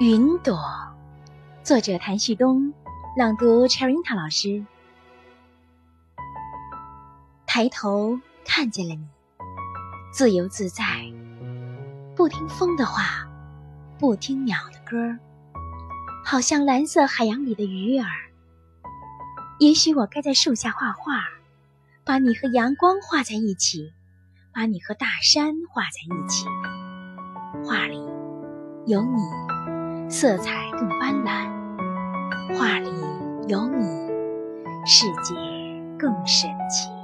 云朵，作者谭旭东，朗读 Cherinta 老师。抬头看见了你，自由自在，不听风的话，不听鸟的歌，好像蓝色海洋里的鱼儿。也许我该在树下画画，把你和阳光画在一起，把你和大山画在一起，画里有你。色彩更斑斓，画里有你，世界更神奇。